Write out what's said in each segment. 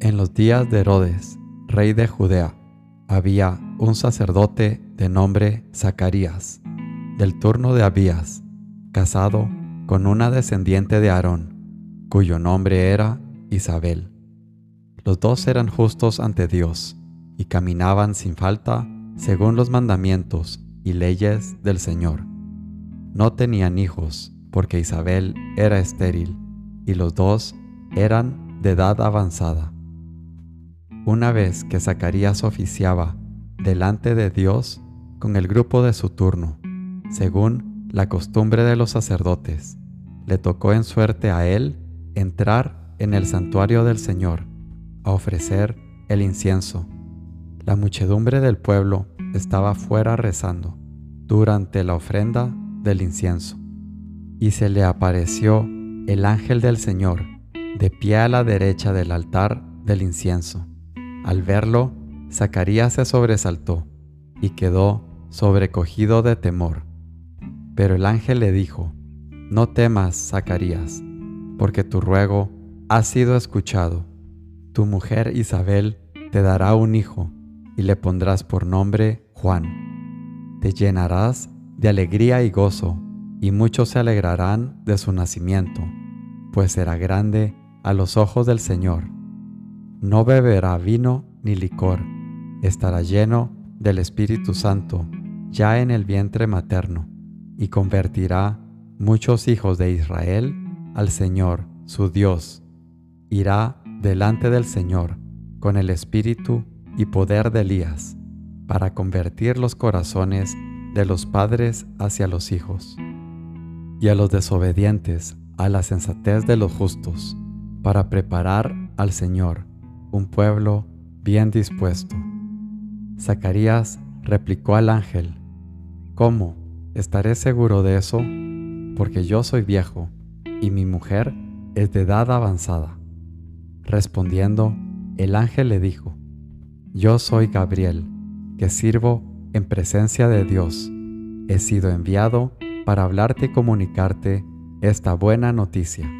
En los días de Herodes, rey de Judea, había un sacerdote de nombre Zacarías, del turno de Abías, casado con una descendiente de Aarón, cuyo nombre era Isabel. Los dos eran justos ante Dios y caminaban sin falta según los mandamientos y leyes del Señor. No tenían hijos porque Isabel era estéril y los dos eran de edad avanzada. Una vez que Zacarías oficiaba delante de Dios con el grupo de su turno, según la costumbre de los sacerdotes, le tocó en suerte a él entrar en el santuario del Señor a ofrecer el incienso. La muchedumbre del pueblo estaba fuera rezando durante la ofrenda del incienso. Y se le apareció el ángel del Señor de pie a la derecha del altar del incienso. Al verlo, Zacarías se sobresaltó y quedó sobrecogido de temor. Pero el ángel le dijo, No temas, Zacarías, porque tu ruego ha sido escuchado. Tu mujer Isabel te dará un hijo y le pondrás por nombre Juan. Te llenarás de alegría y gozo, y muchos se alegrarán de su nacimiento, pues será grande a los ojos del Señor no beberá vino ni licor, estará lleno del Espíritu Santo ya en el vientre materno, y convertirá muchos hijos de Israel al Señor, su Dios. Irá delante del Señor con el espíritu y poder de Elías, para convertir los corazones de los padres hacia los hijos, y a los desobedientes a la sensatez de los justos, para preparar al Señor un pueblo bien dispuesto. Zacarías replicó al ángel, ¿Cómo? ¿Estaré seguro de eso? Porque yo soy viejo y mi mujer es de edad avanzada. Respondiendo, el ángel le dijo, Yo soy Gabriel, que sirvo en presencia de Dios. He sido enviado para hablarte y comunicarte esta buena noticia,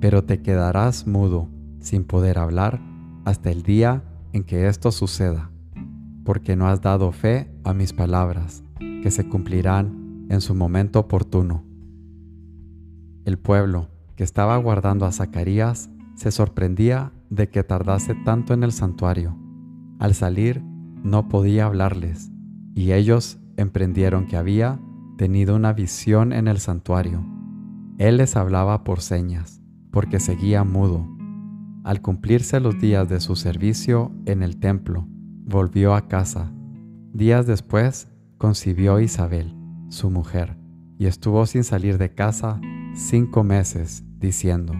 pero te quedarás mudo sin poder hablar hasta el día en que esto suceda, porque no has dado fe a mis palabras, que se cumplirán en su momento oportuno. El pueblo que estaba aguardando a Zacarías se sorprendía de que tardase tanto en el santuario. Al salir no podía hablarles, y ellos emprendieron que había tenido una visión en el santuario. Él les hablaba por señas, porque seguía mudo al cumplirse los días de su servicio en el templo, volvió a casa. Días después concibió Isabel, su mujer, y estuvo sin salir de casa cinco meses, diciendo,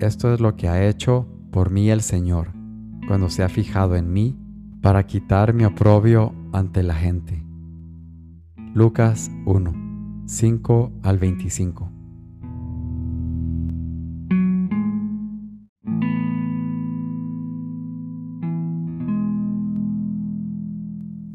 Esto es lo que ha hecho por mí el Señor, cuando se ha fijado en mí para quitar mi oprobio ante la gente. Lucas 1, 5 al 25.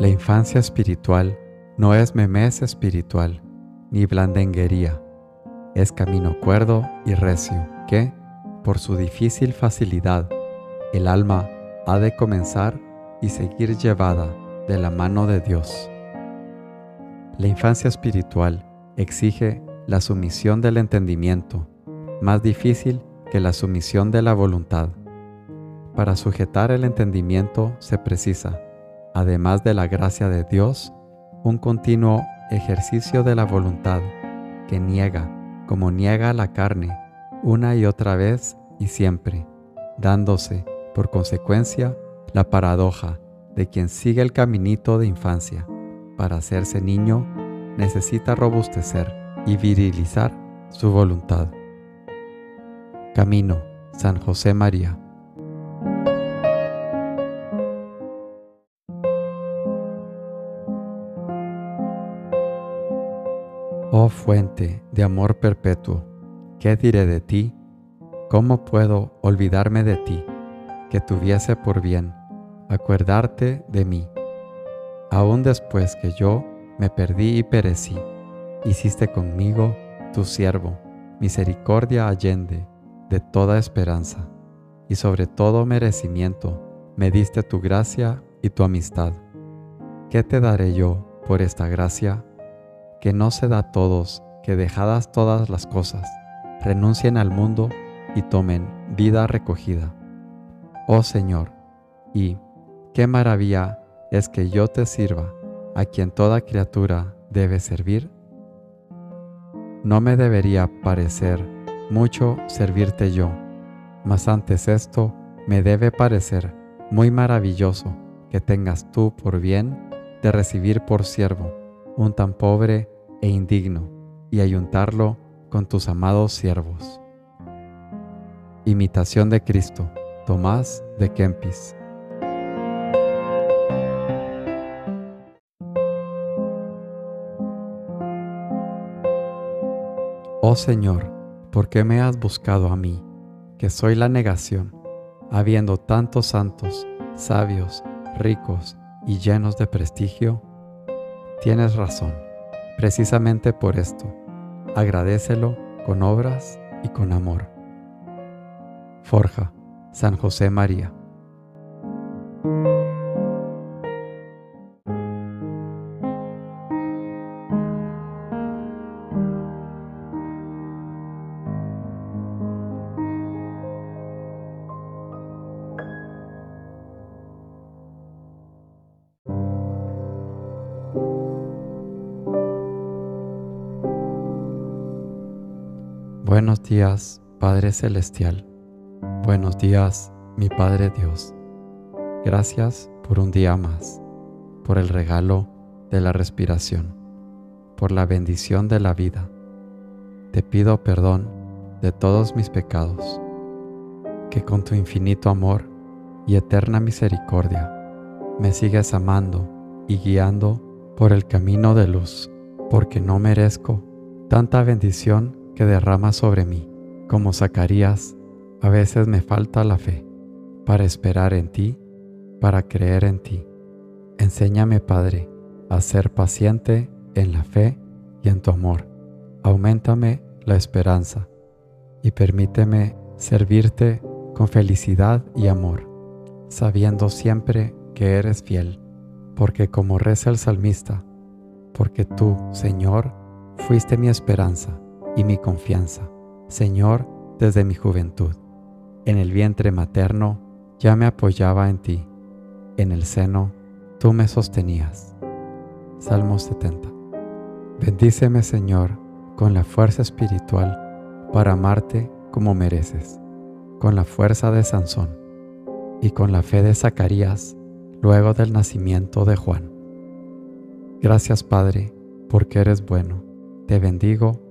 La infancia espiritual no es memez espiritual, ni blandenguería. Es camino cuerdo y recio que, por su difícil facilidad, el alma ha de comenzar y seguir llevada de la mano de Dios. La infancia espiritual exige la sumisión del entendimiento, más difícil que la sumisión de la voluntad. Para sujetar el entendimiento se precisa además de la gracia de Dios, un continuo ejercicio de la voluntad que niega, como niega la carne, una y otra vez y siempre, dándose, por consecuencia, la paradoja de quien sigue el caminito de infancia. Para hacerse niño, necesita robustecer y virilizar su voluntad. Camino, San José María. Oh fuente de amor perpetuo, ¿qué diré de ti? ¿Cómo puedo olvidarme de ti, que tuviese por bien acuerdarte de mí? Aún después que yo me perdí y perecí, hiciste conmigo tu siervo, misericordia allende de toda esperanza, y sobre todo merecimiento me diste tu gracia y tu amistad. ¿Qué te daré yo por esta gracia? Que no se da a todos que dejadas todas las cosas, renuncien al mundo y tomen vida recogida. Oh Señor, y qué maravilla es que yo te sirva, a quien toda criatura debe servir. No me debería parecer mucho servirte yo, mas antes esto me debe parecer muy maravilloso que tengas tú por bien de recibir por siervo un tan pobre e indigno y ayuntarlo con tus amados siervos. Imitación de Cristo, Tomás de Kempis. Oh Señor, ¿por qué me has buscado a mí, que soy la negación, habiendo tantos santos, sabios, ricos y llenos de prestigio? Tienes razón, precisamente por esto, agradecelo con obras y con amor. Forja, San José María. Buenos días, Padre Celestial. Buenos días, mi Padre Dios. Gracias por un día más, por el regalo de la respiración, por la bendición de la vida. Te pido perdón de todos mis pecados, que con tu infinito amor y eterna misericordia me sigues amando y guiando por el camino de luz, porque no merezco tanta bendición que derrama sobre mí. Como Zacarías, a veces me falta la fe para esperar en ti, para creer en ti. Enséñame, Padre, a ser paciente en la fe y en tu amor. Aumentame la esperanza y permíteme servirte con felicidad y amor, sabiendo siempre que eres fiel, porque como reza el salmista, porque tú, Señor, fuiste mi esperanza y mi confianza, Señor, desde mi juventud. En el vientre materno ya me apoyaba en ti, en el seno tú me sostenías. Salmo 70. Bendíceme, Señor, con la fuerza espiritual para amarte como mereces, con la fuerza de Sansón y con la fe de Zacarías luego del nacimiento de Juan. Gracias, Padre, porque eres bueno. Te bendigo